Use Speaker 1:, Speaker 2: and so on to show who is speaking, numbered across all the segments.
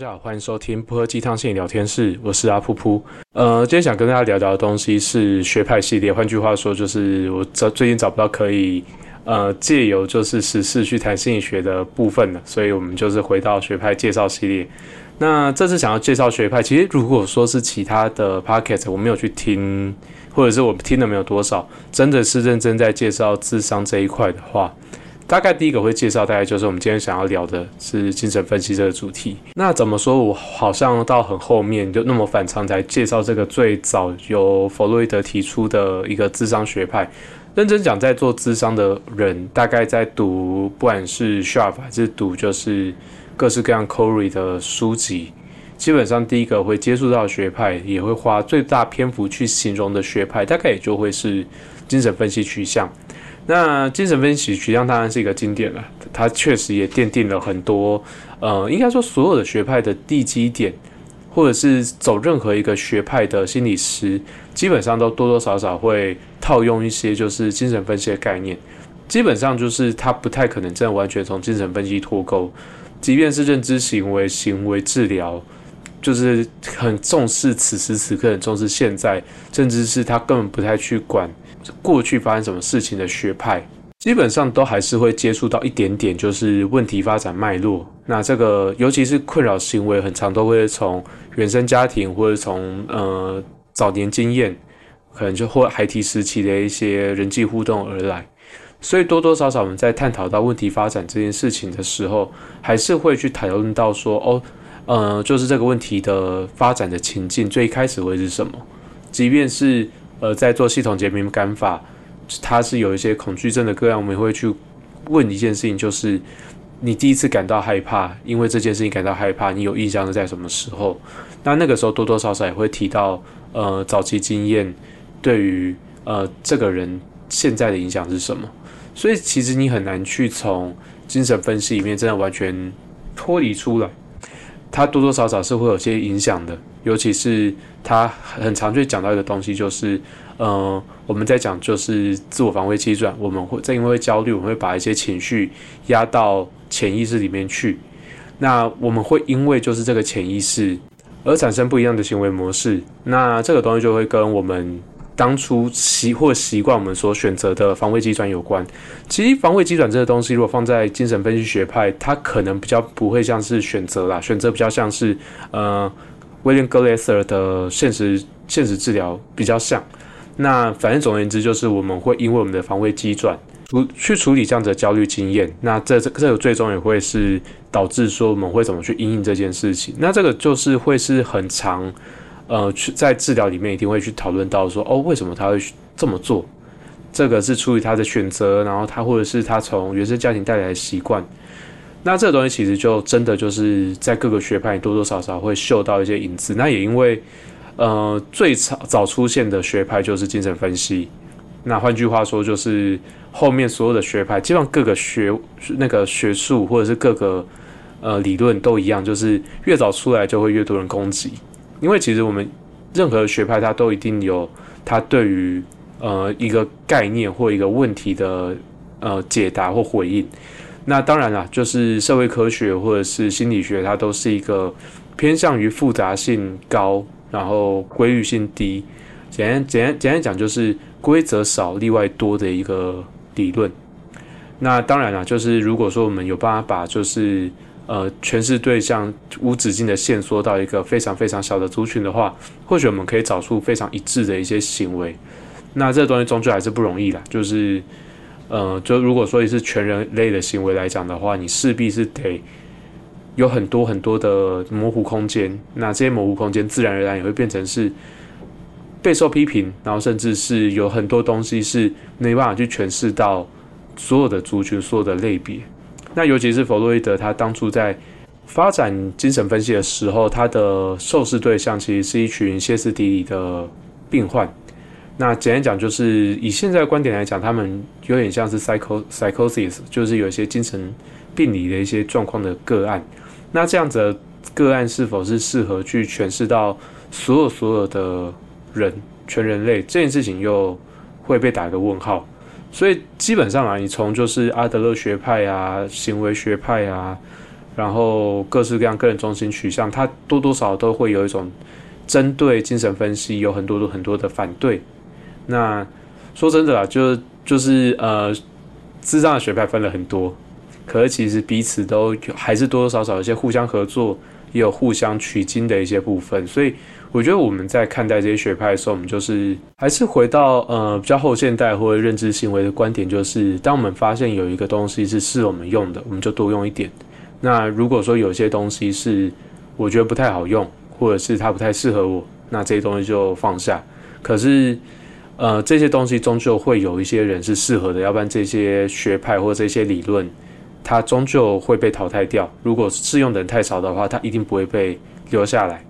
Speaker 1: 大家好，欢迎收听不喝鸡汤心理聊天室，我是阿噗噗。呃，今天想跟大家聊聊的东西是学派系列，换句话说，就是我找最近找不到可以呃借由就是实事去谈心理学的部分了，所以我们就是回到学派介绍系列。那这次想要介绍学派，其实如果说是其他的 p o c k e t 我没有去听，或者是我听的没有多少，真的是认真在介绍智商这一块的话。大概第一个会介绍，大概就是我们今天想要聊的是精神分析这个主题。那怎么说我好像到很后面就那么反常才介绍这个最早由弗洛伊德提出的一个智商学派？认真讲，在做智商的人，大概在读不管是 Sharp 还是读就是各式各样 Corey 的书籍，基本上第一个会接触到学派，也会花最大篇幅去形容的学派，大概也就会是精神分析取向。那精神分析取向当然是一个经典了，它确实也奠定了很多，呃，应该说所有的学派的地基点，或者是走任何一个学派的心理师，基本上都多多少少会套用一些就是精神分析的概念，基本上就是他不太可能真的完全从精神分析脱钩，即便是认知行为行为治疗，就是很重视此时此刻，很重视现在，甚至是他根本不太去管。过去发生什么事情的学派，基本上都还是会接触到一点点，就是问题发展脉络。那这个尤其是困扰行为，很长都会从原生家庭，或者从呃早年经验，可能就或孩提时期的一些人际互动而来。所以多多少少我们在探讨到问题发展这件事情的时候，还是会去讨论到说，哦，呃，就是这个问题的发展的情境最开始会是什么，即便是。呃，在做系统解敏感法，它是有一些恐惧症的个案，我们会去问一件事情，就是你第一次感到害怕，因为这件事情感到害怕，你有印象是在什么时候？那那个时候多多少少也会提到，呃，早期经验对于呃这个人现在的影响是什么？所以其实你很难去从精神分析里面真的完全脱离出来，它多多少少是会有些影响的。尤其是他很常去讲到一个东西，就是，呃，我们在讲就是自我防卫机转，我们会在因为焦虑，我们会把一些情绪压到潜意识里面去，那我们会因为就是这个潜意识而产生不一样的行为模式，那这个东西就会跟我们。当初习或习惯我们所选择的防卫机转有关。其实防卫机转这个东西，如果放在精神分析学派，它可能比较不会像是选择啦，选择比较像是呃。威廉·格雷瑟的现实现实治疗比较像，那反正总而言之，就是我们会因为我们的防卫机转处去处理这样的焦虑经验，那这这这个最终也会是导致说我们会怎么去应应这件事情。那这个就是会是很长，呃，去在治疗里面一定会去讨论到说，哦，为什么他会这么做？这个是出于他的选择，然后他或者是他从原生家庭带来的习惯。那这个东西其实就真的就是在各个学派多多少少会嗅到一些影子。那也因为，呃，最早早出现的学派就是精神分析。那换句话说，就是后面所有的学派，基本上各个学那个学术或者是各个呃理论都一样，就是越早出来就会越多人攻击。因为其实我们任何学派它都一定有它对于呃一个概念或一个问题的呃解答或回应。那当然了，就是社会科学或者是心理学，它都是一个偏向于复杂性高，然后规律性低。简单简单简单讲，就是规则少，例外多的一个理论。那当然了，就是如果说我们有办法把就是呃诠释对象无止境的线缩到一个非常非常小的族群的话，或许我们可以找出非常一致的一些行为。那这东西终究还是不容易啦，就是。呃，就如果说你是全人类的行为来讲的话，你势必是得有很多很多的模糊空间。那这些模糊空间自然而然也会变成是备受批评，然后甚至是有很多东西是没办法去诠释到所有的族群、所有的类别。那尤其是弗洛伊德，他当初在发展精神分析的时候，他的受试对象其实是一群歇斯底里的病患。那简单讲，就是以现在的观点来讲，他们有点像是 psycho psychosis，就是有一些精神病理的一些状况的个案。那这样子的个案是否是适合去诠释到所有所有的人全人类这件事情，又会被打个问号。所以基本上啊，你从就是阿德勒学派啊、行为学派啊，然后各式各样个人中心取向，它多多少少都会有一种针对精神分析有很多很多的反对。那说真的啊，就就是呃，智障的学派分了很多，可是其实彼此都还是多多少少有些互相合作，也有互相取经的一些部分。所以我觉得我们在看待这些学派的时候，我们就是还是回到呃比较后现代或者认知行为的观点，就是当我们发现有一个东西是适合我们用的，我们就多用一点。那如果说有些东西是我觉得不太好用，或者是它不太适合我，那这些东西就放下。可是。呃，这些东西终究会有一些人是适合的，要不然这些学派或这些理论，它终究会被淘汰掉。如果适用的人太少的话，它一定不会被留下来。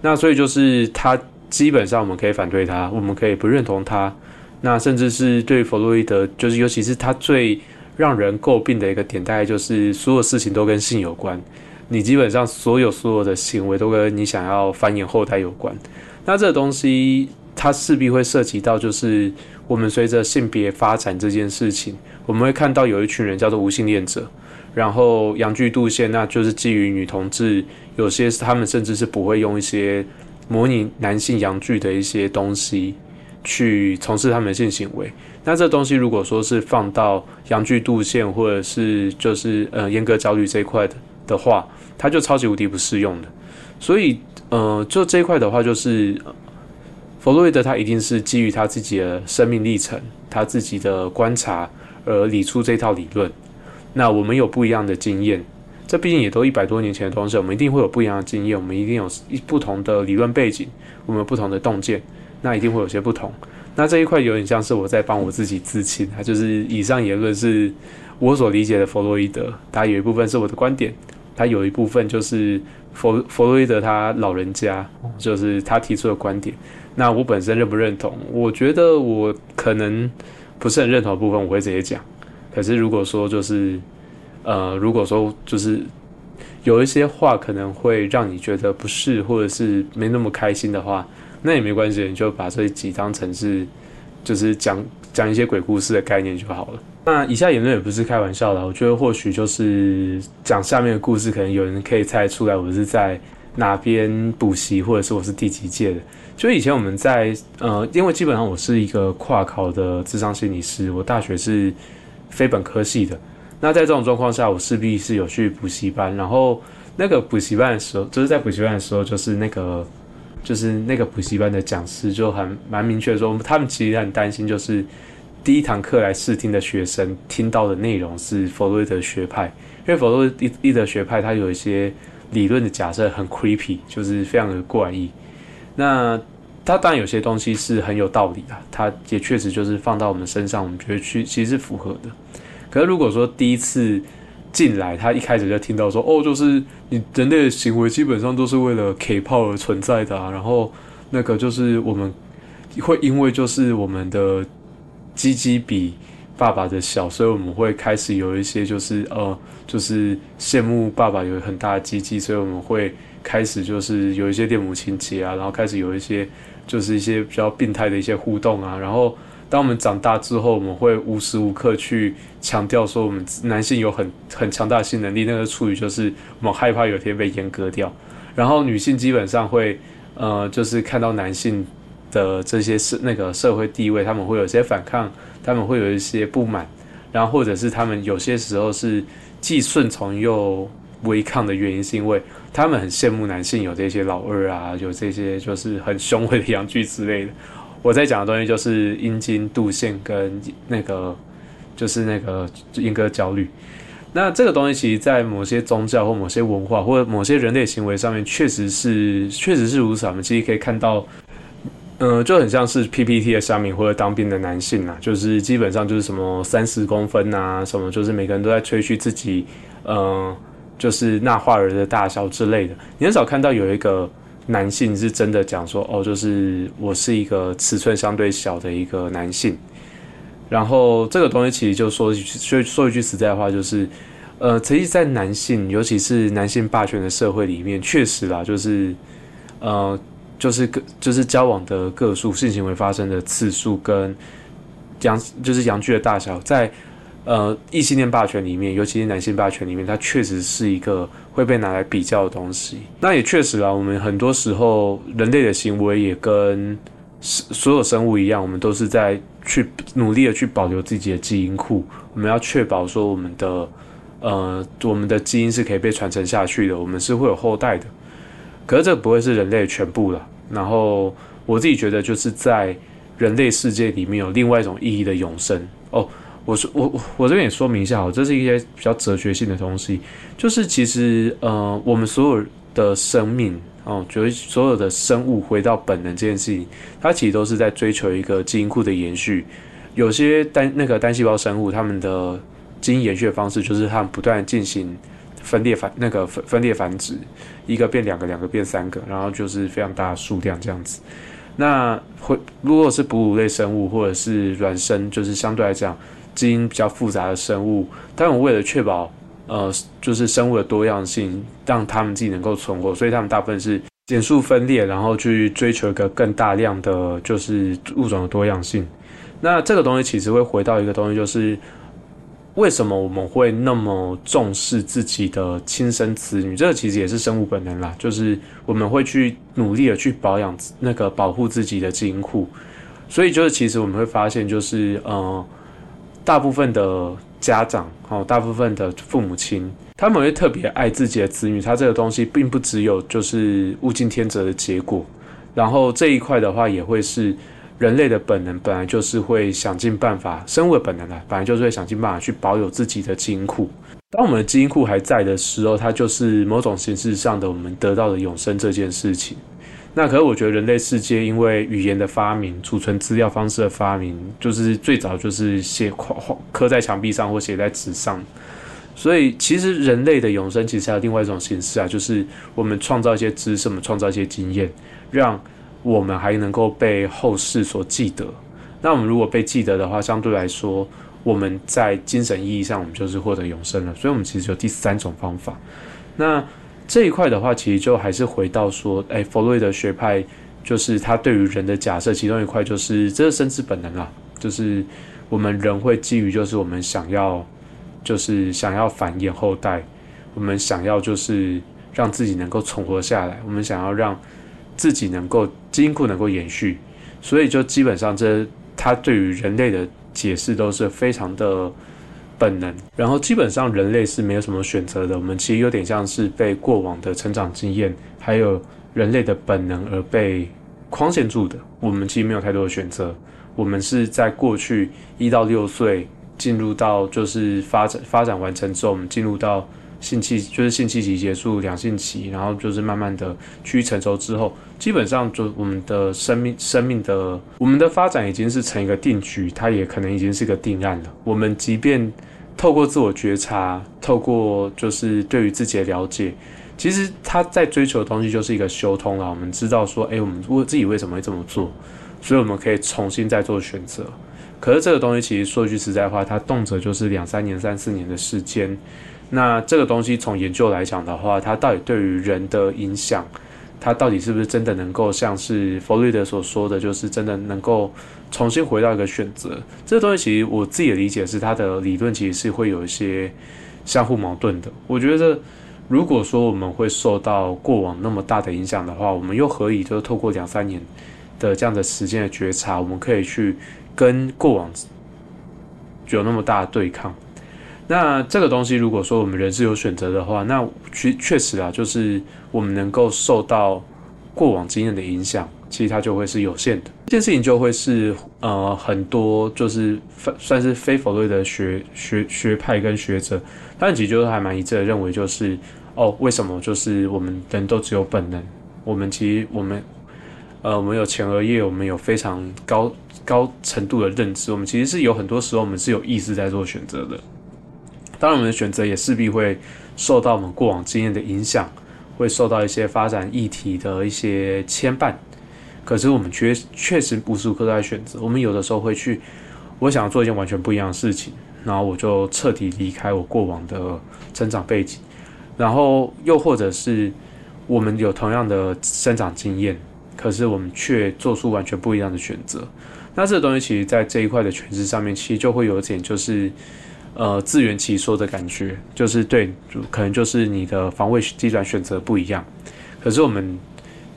Speaker 1: 那所以就是他基本上我们可以反对他，我们可以不认同他。那甚至是对弗洛伊德，就是尤其是他最让人诟病的一个点，大概就是所有事情都跟性有关。你基本上所有所有的行为都跟你想要繁衍后代有关。那这个东西。它势必会涉及到，就是我们随着性别发展这件事情，我们会看到有一群人叫做无性恋者，然后阳具度线，那就是基于女同志，有些是他们甚至是不会用一些模拟男性阳具的一些东西去从事他们的性行为。那这东西如果说是放到阳具度线或者是就是呃阉割焦虑这一块的的话，它就超级无敌不适用的。所以呃，就这一块的话，就是。弗洛伊德他一定是基于他自己的生命历程、他自己的观察而理出这套理论。那我们有不一样的经验，这毕竟也都一百多年前的东西，我们一定会有不一样的经验，我们一定有一不同的理论背景，我们有不同的洞见，那一定会有些不同。那这一块有点像是我在帮我自己自清，它就是以上言论是我所理解的弗洛伊德，它有一部分是我的观点，它有一部分就是弗弗洛伊德他老人家就是他提出的观点。那我本身认不认同？我觉得我可能不是很认同的部分，我会直接讲。可是如果说就是，呃，如果说就是有一些话可能会让你觉得不适，或者是没那么开心的话，那也没关系，你就把这几当成是就是讲讲一些鬼故事的概念就好了。那以下言论也不是开玩笑的，我觉得或许就是讲下面的故事，可能有人可以猜出来我是在哪边补习，或者是我是第几届的。就以前我们在呃，因为基本上我是一个跨考的智商心理师，我大学是非本科系的。那在这种状况下，我势必是有去补习班。然后那个补习班的时候，就是在补习班的时候，就是那个就是那个补习班的讲师就很蛮明确说，他们其实很担心，就是第一堂课来试听的学生听到的内容是弗洛伊德学派，因为弗洛伊德学派它有一些理论的假设很 creepy，就是非常的怪异。那它当然有些东西是很有道理的，它也确实就是放到我们身上，我们觉得去其实是符合的。可是如果说第一次进来，他一开始就听到说，哦，就是你人类的行为基本上都是为了 K 炮而存在的啊，然后那个就是我们会因为就是我们的鸡鸡比爸爸的小，所以我们会开始有一些就是呃，就是羡慕爸爸有很大的鸡鸡，所以我们会。开始就是有一些恋母情节啊，然后开始有一些就是一些比较病态的一些互动啊，然后当我们长大之后，我们会无时无刻去强调说我们男性有很很强大的性能力，那个处于就是我们害怕有一天被阉割掉，然后女性基本上会呃就是看到男性的这些社那个社会地位，他们会有些反抗，他们会有一些不满，然后或者是他们有些时候是既顺从又。违抗的原因是因为他们很羡慕男性有这些老二啊，有这些就是很雄伟的阳具之类的。我在讲的东西就是阴茎度线跟那个就是那个阴哥焦虑。那这个东西其实，在某些宗教或某些文化或者某些人类行为上面，确实是确实是如此。我们其实可以看到，嗯，就很像是 PPT 的下面或者当兵的男性啊，就是基本上就是什么三十公分啊，什么就是每个人都在吹嘘自己，嗯。就是纳化儿的大小之类的，你很少看到有一个男性是真的讲说，哦，就是我是一个尺寸相对小的一个男性。然后这个东西其实就说说说一句实在话，就是，呃，其实，在男性，尤其是男性霸权的社会里面，确实啦，就是，呃，就是个就是交往的个数、性行为发生的次数跟阳就是阳具的大小，在呃，异性恋霸权里面，尤其是男性霸权里面，它确实是一个会被拿来比较的东西。那也确实啊，我们很多时候人类的行为也跟所有生物一样，我们都是在去努力的去保留自己的基因库。我们要确保说我们的呃我们的基因是可以被传承下去的，我们是会有后代的。可是这不会是人类的全部了。然后我自己觉得，就是在人类世界里面有另外一种意义的永生哦。我说我我这边也说明一下哦，这是一些比较哲学性的东西，就是其实呃我们所有的生命哦，就是所有的生物回到本能这件事情，它其实都是在追求一个基因库的延续。有些单那个单细胞生物，它们的基因延续的方式就是它们不断进行分裂繁那个分分裂繁殖，一个变两个，两个变三个，然后就是非常大的数量这样子。那会如果是哺乳类生物或者是卵生，就是相对来讲。基因比较复杂的生物，他们为了确保呃，就是生物的多样性，让他们自己能够存活，所以他们大部分是减速分裂，然后去追求一个更大量的就是物种的多样性。那这个东西其实会回到一个东西，就是为什么我们会那么重视自己的亲生子女？这个其实也是生物本能啦，就是我们会去努力的去保养那个保护自己的基因库。所以就是其实我们会发现，就是呃。大部分的家长，哦，大部分的父母亲，他们会特别爱自己的子女。他这个东西并不只有就是物竞天择的结果，然后这一块的话，也会是人类的本能，本来就是会想尽办法，生物的本能啊，本来就是会想尽办法去保有自己的基因库。当我们的基因库还在的时候，它就是某种形式上的我们得到的永生这件事情。那可是我觉得人类世界因为语言的发明、储存资料方式的发明，就是最早就是写刻刻在墙壁上或写在纸上，所以其实人类的永生其实还有另外一种形式啊，就是我们创造一些知识，我们创造一些经验，让我们还能够被后世所记得。那我们如果被记得的话，相对来说，我们在精神意义上，我们就是获得永生了。所以，我们其实有第三种方法。那这一块的话，其实就还是回到说，哎，弗洛伊德学派就是他对于人的假设，其中一块就是这是生殖本能啊，就是我们人会基于就是我们想要，就是想要繁衍后代，我们想要就是让自己能够存活下来，我们想要让自己能够基因库能够延续，所以就基本上这他对于人类的解释都是非常的。本能，然后基本上人类是没有什么选择的。我们其实有点像是被过往的成长经验，还有人类的本能而被框限住的。我们其实没有太多的选择。我们是在过去一到六岁进入到就是发展发展完成之后，我们进入到性期就是性期期结束两性期，然后就是慢慢的趋于成熟之后，基本上就我们的生命生命的我们的发展已经是成一个定局，它也可能已经是一个定案了。我们即便透过自我觉察，透过就是对于自己的了解，其实他在追求的东西就是一个修通了。我们知道说，哎，我们为自己为什么会这么做，所以我们可以重新再做选择。可是这个东西其实说句实在话，它动辄就是两三年、三四年的时间。那这个东西从研究来讲的话，它到底对于人的影响？它到底是不是真的能够像是弗洛伊德所说的，就是真的能够重新回到一个选择？这个东西其实我自己的理解是，它的理论其实是会有一些相互矛盾的。我觉得，如果说我们会受到过往那么大的影响的话，我们又何以就透过两三年的这样的时间的觉察，我们可以去跟过往有那么大的对抗？那这个东西，如果说我们人是有选择的话，那确确实啊，就是我们能够受到过往经验的影响，其实它就会是有限的。这件事情就会是呃很多就是算是非否瑞的学学学派跟学者，他们其实就是还蛮一致的认为，就是哦，为什么就是我们人都只有本能？我们其实我们呃我们有前额叶，我们有非常高高程度的认知，我们其实是有很多时候我们是有意识在做选择的。当然，我们的选择也势必会受到我们过往经验的影响，会受到一些发展议题的一些牵绊。可是，我们确确实无时无刻都在选择。我们有的时候会去，我想要做一件完全不一样的事情，然后我就彻底离开我过往的成长背景。然后，又或者是我们有同样的生长经验，可是我们却做出完全不一样的选择。那这个东西，其实在这一块的诠释上面，其实就会有一点就是。呃自圆其说的感觉，就是对，可能就是你的防卫机转选择不一样。可是我们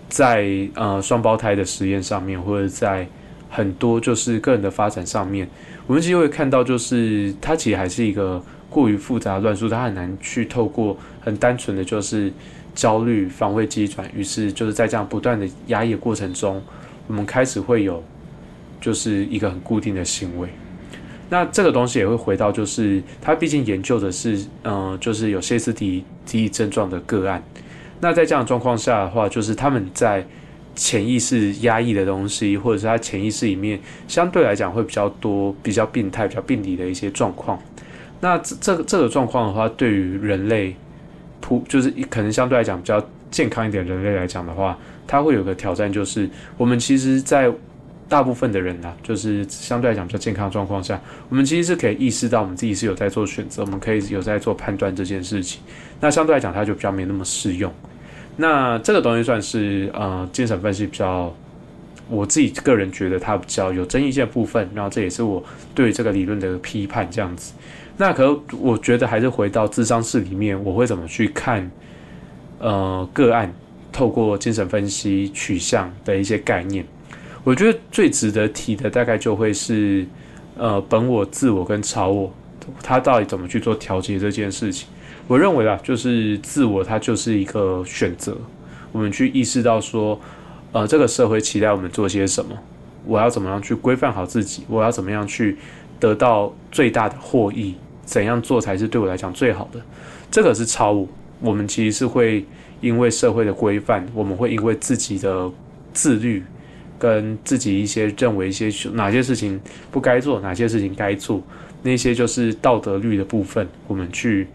Speaker 1: 在呃双胞胎的实验上面，或者在很多就是个人的发展上面，我们其实会看到，就是它其实还是一个过于复杂乱数，它很难去透过很单纯的就是焦虑、防卫机转，于是就是在这样不断的压抑的过程中，我们开始会有就是一个很固定的行为。那这个东西也会回到，就是他毕竟研究的是，嗯，就是有歇斯底里症状的个案。那在这样的状况下的话，就是他们在潜意识压抑的东西，或者是他潜意识里面相对来讲会比较多、比较病态、比较病理的一些状况。那这这个这个状况的话，对于人类普就是可能相对来讲比较健康一点人类来讲的话，它会有个挑战，就是我们其实，在大部分的人呢，就是相对来讲比较健康状况下，我们其实是可以意识到我们自己是有在做选择，我们可以有在做判断这件事情。那相对来讲，它就比较没那么适用。那这个东西算是呃精神分析比较，我自己个人觉得它比较有争议性的部分。然后这也是我对这个理论的批判这样子。那可我觉得还是回到智商室里面，我会怎么去看呃个案透过精神分析取向的一些概念。我觉得最值得提的大概就会是，呃，本我、自我跟超我，它到底怎么去做调节这件事情？我认为啊，就是自我它就是一个选择，我们去意识到说，呃，这个社会期待我们做些什么，我要怎么样去规范好自己，我要怎么样去得到最大的获益，怎样做才是对我来讲最好的？这个是超我，我们其实是会因为社会的规范，我们会因为自己的自律。跟自己一些认为一些哪些事情不该做，哪些事情该做，那些就是道德律的部分，我们去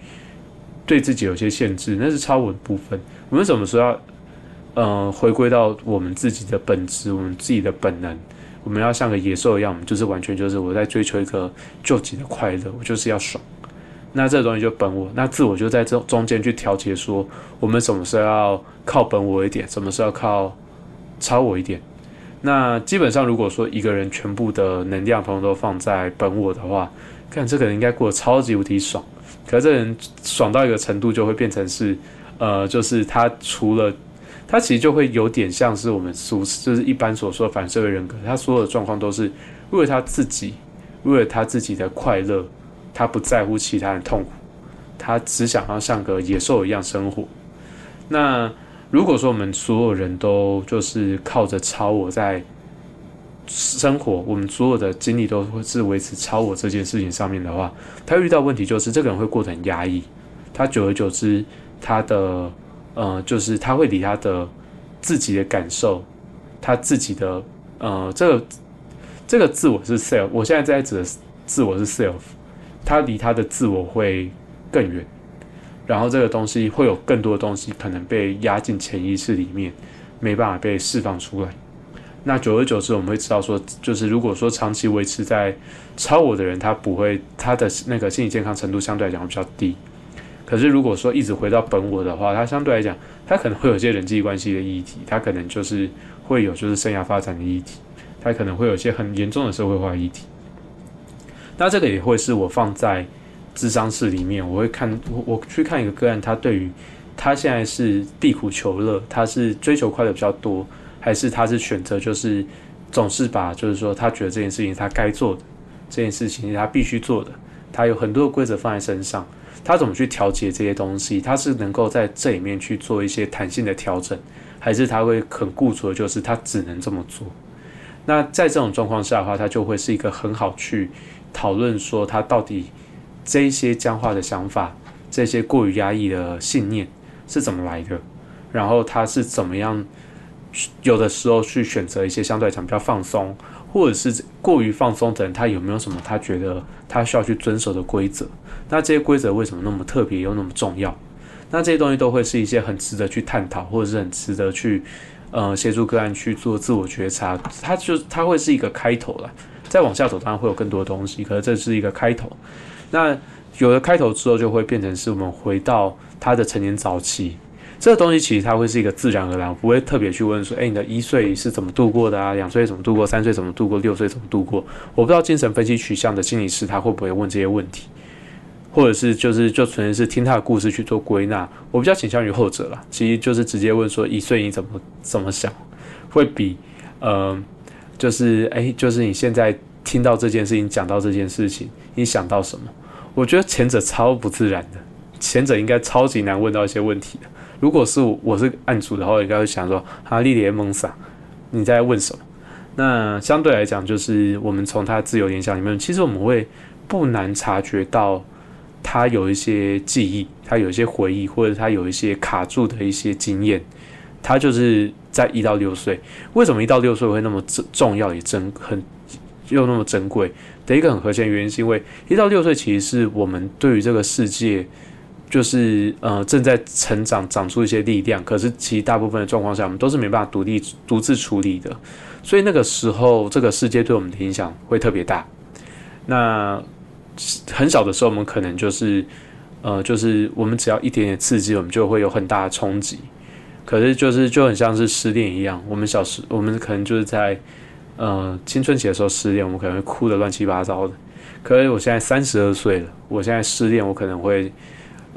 Speaker 1: 对自己有些限制，那是超我的部分。我们什么时候要，呃，回归到我们自己的本质，我们自己的本能，我们要像个野兽一样，我们就是完全就是我在追求一个救急的快乐，我就是要爽。那这东西就本我，那自我就在这中间去调节，说我们什么时候要靠本我一点，什么时候要靠超我一点。那基本上，如果说一个人全部的能量通通都放在本我的话，看这个人应该过得超级无敌爽。可是这人爽到一个程度，就会变成是，呃，就是他除了他其实就会有点像是我们俗就是一般所说的反社会人格，他所有的状况都是为了他自己，为了他自己的快乐，他不在乎其他人痛苦，他只想要像个野兽一样生活。那。如果说我们所有人都就是靠着超我在生活，我们所有的精力都是维持超我这件事情上面的话，他遇到问题就是这个人会过得很压抑，他久而久之，他的呃，就是他会离他的自己的感受，他自己的呃，这个这个自我是 self，我现在在指的自我是 self，他离他的自我会更远。然后这个东西会有更多的东西可能被压进潜意识里面，没办法被释放出来。那久而久之，我们会知道说，就是如果说长期维持在超我的人，他不会他的那个心理健康程度相对来讲会比较低。可是如果说一直回到本我的话，他相对来讲，他可能会有些人际关系的议题，他可能就是会有就是生涯发展的议题，他可能会有一些很严重的社会化议题。那这个也会是我放在。智商室里面，我会看我我去看一个个案，他对于他现在是避苦求乐，他是追求快乐比较多，还是他是选择就是总是把就是说他觉得这件事情他该做的这件事情他必须做的，他有很多规则放在身上，他怎么去调节这些东西？他是能够在这里面去做一些弹性的调整，还是他会很固执的，就是他只能这么做？那在这种状况下的话，他就会是一个很好去讨论说他到底。这些僵化的想法，这些过于压抑的信念是怎么来的？然后他是怎么样？有的时候去选择一些相对来讲比较放松，或者是过于放松的人，他有没有什么他觉得他需要去遵守的规则？那这些规则为什么那么特别又那么重要？那这些东西都会是一些很值得去探讨，或者是很值得去呃协助个案去做自我觉察。它就它会是一个开头了，再往下走当然会有更多的东西，可是这是一个开头。那有了开头之后，就会变成是我们回到他的成年早期，这个东西其实它会是一个自然而然，不会特别去问说，哎，你的一岁是怎么度过的啊？两岁怎么度过？三岁怎么度过？六岁怎么度过？我不知道精神分析取向的心理师他会不会问这些问题。或者是就是就纯粹是听他的故事去做归纳。我比较倾向于后者啦，其实就是直接问说一岁你怎么怎么想，会比呃就是哎就是你现在听到这件事情讲到这件事情，你想到什么？我觉得前者超不自然的，前者应该超级难问到一些问题的。如果是我是案主的话，应该会想说哈利莲蒙萨，你在问什么？那相对来讲，就是我们从他自由联想里面，其实我们会不难察觉到他有一些记忆，他有一些回忆，或者他有一些卡住的一些经验。他就是在一到六岁，为什么一到六岁会那么重重要也珍很又那么珍贵的一个很核心原因，是因为一到六岁其实是我们对于这个世界。就是呃正在成长，长出一些力量，可是其实大部分的状况下，我们都是没办法独立独自处理的，所以那个时候这个世界对我们的影响会特别大。那很小的时候，我们可能就是呃就是我们只要一点点刺激，我们就会有很大的冲击。可是就是就很像是失恋一样，我们小时我们可能就是在呃青春期的时候失恋，我们可能会哭得乱七八糟的。可是我现在三十二岁了，我现在失恋，我可能会。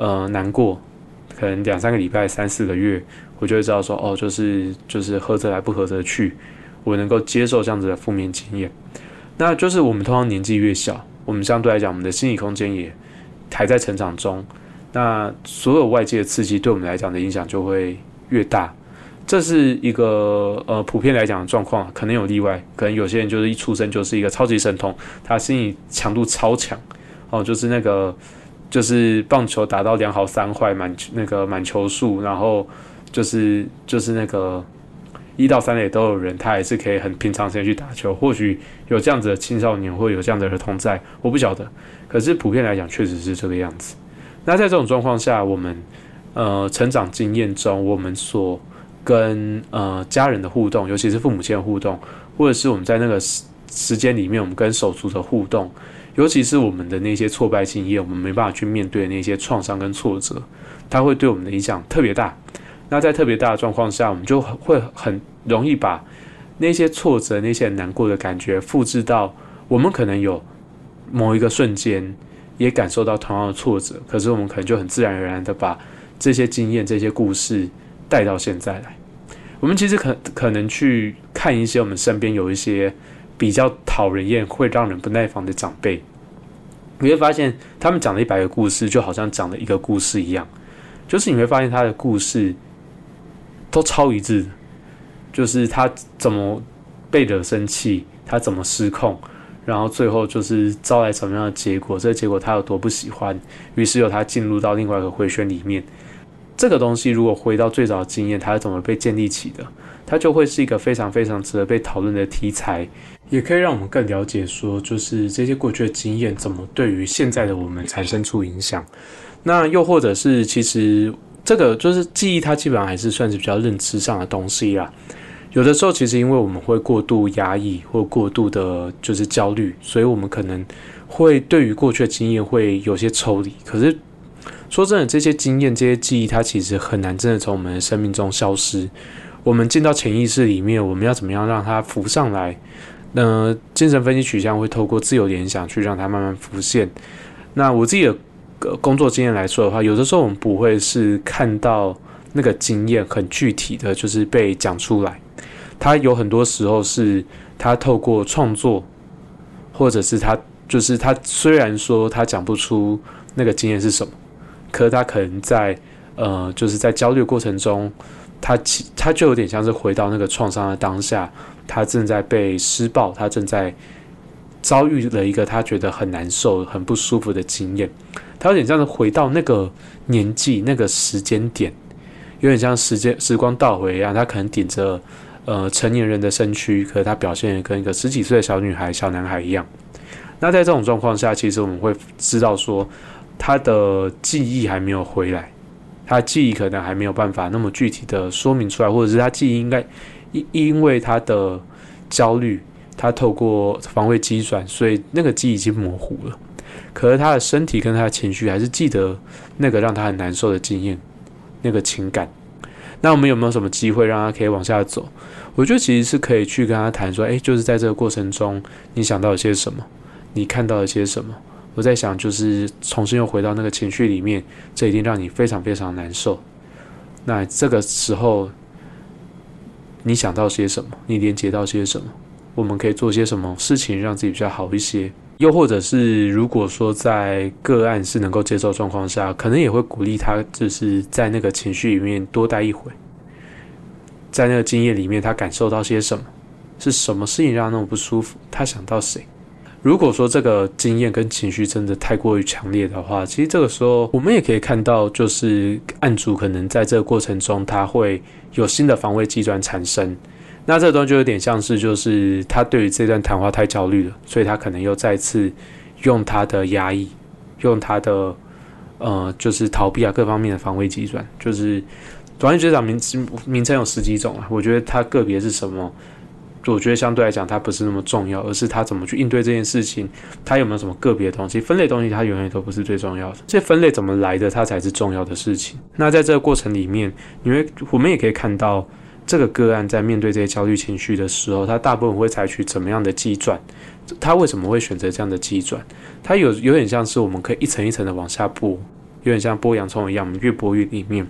Speaker 1: 呃，难过，可能两三个礼拜、三四个月，我就会知道说，哦，就是就是合则来，不合则去，我能够接受这样子的负面经验。那就是我们通常年纪越小，我们相对来讲，我们的心理空间也还在成长中，那所有外界的刺激对我们来讲的影响就会越大。这是一个呃普遍来讲的状况，可能有例外，可能有些人就是一出生就是一个超级神童，他心理强度超强，哦，就是那个。就是棒球打到两好三坏满那个满球数，然后就是就是那个一到三垒都有人，他还是可以很平常时间去打球。或许有这样子的青少年，或有这样的儿童在，我不晓得。可是普遍来讲，确实是这个样子。那在这种状况下，我们呃成长经验中，我们所跟呃家人的互动，尤其是父母亲的互动，或者是我们在那个时时间里面，我们跟手足的互动。尤其是我们的那些挫败经验，我们没办法去面对那些创伤跟挫折，它会对我们的影响特别大。那在特别大的状况下，我们就会很容易把那些挫折、那些难过的感觉复制到我们可能有某一个瞬间也感受到同样的挫折，可是我们可能就很自然而然的把这些经验、这些故事带到现在来。我们其实可可能去看一些我们身边有一些比较讨人厌、会让人不耐烦的长辈。你会发现，他们讲了一百个故事，就好像讲了一个故事一样。就是你会发现，他的故事都超一致，就是他怎么被惹生气，他怎么失控，然后最后就是招来什么样的结果。这个结果他有多不喜欢，于是有他进入到另外一个回旋里面。这个东西如果回到最早的经验，它是怎么被建立起的？它就会是一个非常非常值得被讨论的题材。也可以让我们更了解，说就是这些过去的经验怎么对于现在的我们产生出影响。那又或者是，其实这个就是记忆，它基本上还是算是比较认知上的东西啦。有的时候，其实因为我们会过度压抑或过度的，就是焦虑，所以我们可能会对于过去的经验会有些抽离。可是说真的，这些经验、这些记忆，它其实很难真的从我们的生命中消失。我们进到潜意识里面，我们要怎么样让它浮上来？那精神分析取向会透过自由联想去让它慢慢浮现。那我自己的工作经验来说的话，有的时候我们不会是看到那个经验很具体的就是被讲出来，它有很多时候是他透过创作，或者是他就是他虽然说他讲不出那个经验是什么，可是他可能在呃就是在焦虑过程中，他其他就有点像是回到那个创伤的当下。他正在被施暴，他正在遭遇了一个他觉得很难受、很不舒服的经验。他有点像是回到那个年纪、那个时间点，有点像时间时光倒回一样。他可能顶着呃成年人的身躯，可是他表现跟一个十几岁的小女孩、小男孩一样。那在这种状况下，其实我们会知道说，他的记忆还没有回来，他记忆可能还没有办法那么具体的说明出来，或者是他记忆应该。因因为他的焦虑，他透过防卫机转，所以那个记忆已经模糊了。可是他的身体跟他的情绪还是记得那个让他很难受的经验，那个情感。那我们有没有什么机会让他可以往下走？我觉得其实是可以去跟他谈说，诶，就是在这个过程中，你想到了些什么？你看到了些什么？我在想，就是重新又回到那个情绪里面，这一定让你非常非常难受。那这个时候，你想到些什么？你连接到些什么？我们可以做些什么事情让自己比较好一些？又或者是，如果说在个案是能够接受状况下，可能也会鼓励他，就是在那个情绪里面多待一会，在那个经验里面，他感受到些什么？是什么事情让他那么不舒服？他想到谁？如果说这个经验跟情绪真的太过于强烈的话，其实这个时候我们也可以看到，就是案主可能在这个过程中，他会有新的防卫机转产生。那这段就有点像是，就是他对于这段谈话太焦虑了，所以他可能又再次用他的压抑，用他的呃，就是逃避啊各方面的防卫机转。就是短信学长名名称有十几种啊，我觉得他个别是什么，我觉得相对来讲它不是那么重要，而是他怎么去应对这件事情，他有没有什么个别的东西分类东西，它永远都不是最重要的。这分类怎么来的，它才是重要的事情。那在这个过程里面，因为我们也可以看到。这个个案在面对这些焦虑情绪的时候，他大部分会采取怎么样的机转？他为什么会选择这样的机转？他有有点像是我们可以一层一层的往下剥，有点像剥洋葱一样，我们越剥越里面。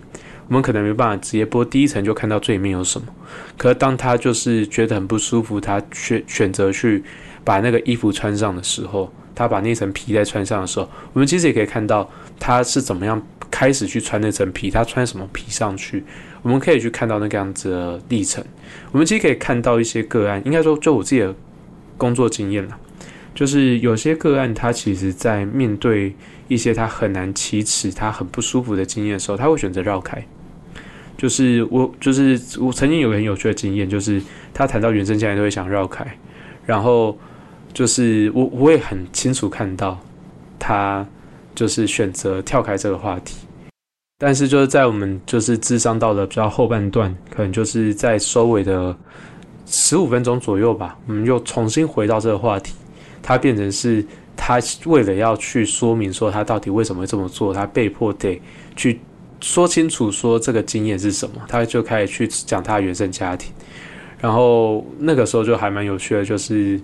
Speaker 1: 我们可能没办法直接剥第一层就看到最里面有什么。可是当他就是觉得很不舒服，他选选择去把那个衣服穿上的时候，他把那层皮再穿上的时候，我们其实也可以看到他是怎么样开始去穿那层皮，他穿什么皮上去。我们可以去看到那个样子的历程。我们其实可以看到一些个案，应该说就我自己的工作经验了，就是有些个案，他其实在面对一些他很难启齿、他很不舒服的经验的时候，他会选择绕开。就是我，就是我曾经有个很有趣的经验，就是他谈到原生家庭都会想绕开，然后就是我我也很清楚看到他就是选择跳开这个话题。但是就是在我们就是智商到了比较后半段，可能就是在收尾的十五分钟左右吧，我们又重新回到这个话题，他变成是他为了要去说明说他到底为什么会这么做，他被迫得去说清楚说这个经验是什么，他就开始去讲他原生家庭，然后那个时候就还蛮有趣的，就是。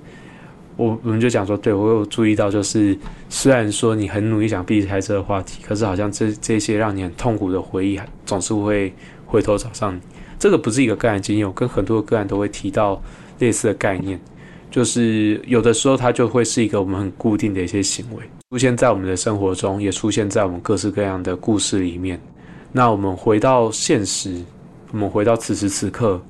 Speaker 1: 我我们就讲说，对我有注意到，就是虽然说你很努力想避开这个话题，可是好像这这些让你很痛苦的回忆，总是会回头找上你。这个不是一个个案经验，我跟很多个案都会提到类似的概念，就是有的时候它就会是一个我们很固定的一些行为，出现在我们的生活中，也出现在我们各式各样的故事里面。那我们回到现实，我们回到此时此刻，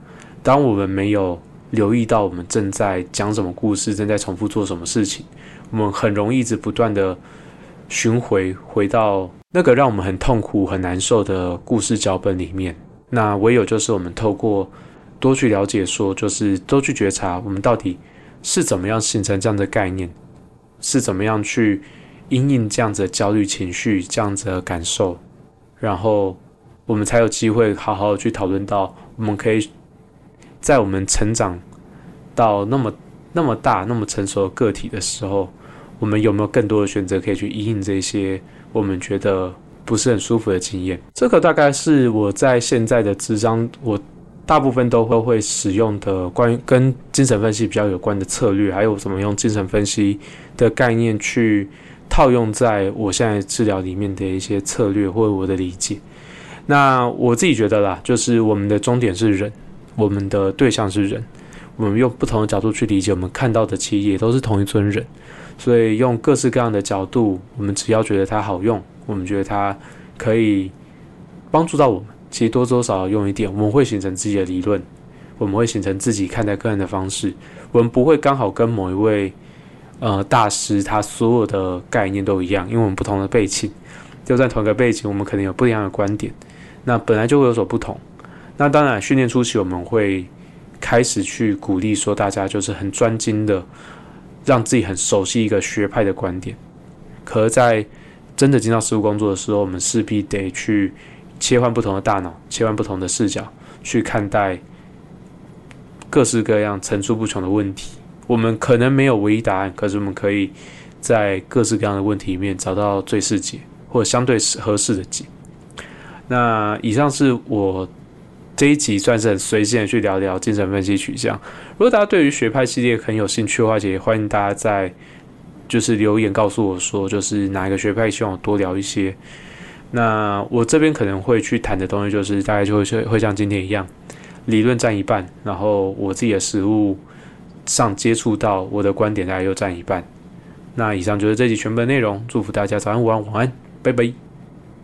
Speaker 1: 当我们没有。留意到我们正在讲什么故事，正在重复做什么事情，我们很容易一直不断的巡回回到那个让我们很痛苦、很难受的故事脚本里面。那唯有就是我们透过多去了解，说就是多去觉察，我们到底是怎么样形成这样的概念，是怎么样去因应这样子的焦虑情绪、这样子的感受，然后我们才有机会好好去讨论到，我们可以。在我们成长到那么那么大、那么成熟的个体的时候，我们有没有更多的选择可以去应应这些我们觉得不是很舒服的经验？这个大概是我在现在的智商，我大部分都会会使用的关于跟精神分析比较有关的策略，还有怎么用精神分析的概念去套用在我现在治疗里面的一些策略或者我的理解。那我自己觉得啦，就是我们的终点是人。我们的对象是人，我们用不同的角度去理解，我们看到的其实也都是同一尊人，所以用各式各样的角度，我们只要觉得它好用，我们觉得它可以帮助到我们，其实多多少少用一点，我们会形成自己的理论，我们会形成自己看待个人的方式，我们不会刚好跟某一位呃大师他所有的概念都一样，因为我们不同的背景，就在同一个背景，我们可能有不一样的观点，那本来就会有所不同。那当然，训练初期我们会开始去鼓励说，大家就是很专精的，让自己很熟悉一个学派的观点。可是，在真的进到实务工作的时候，我们势必得去切换不同的大脑，切换不同的视角，去看待各式各样层出不穷的问题。我们可能没有唯一答案，可是我们可以在各式各样的问题里面找到最适解或者相对合适的解。那以上是我。这一集算是很随性的去聊聊精神分析取向。如果大家对于学派系列很有兴趣的话，也欢迎大家在就是留言告诉我说，就是哪一个学派希望我多聊一些。那我这边可能会去谈的东西，就是大概就会会像今天一样，理论占一半，然后我自己的实物上接触到我的观点，大概又占一半。那以上就是这集全部的内容，祝福大家早安、午安、晚安，拜拜。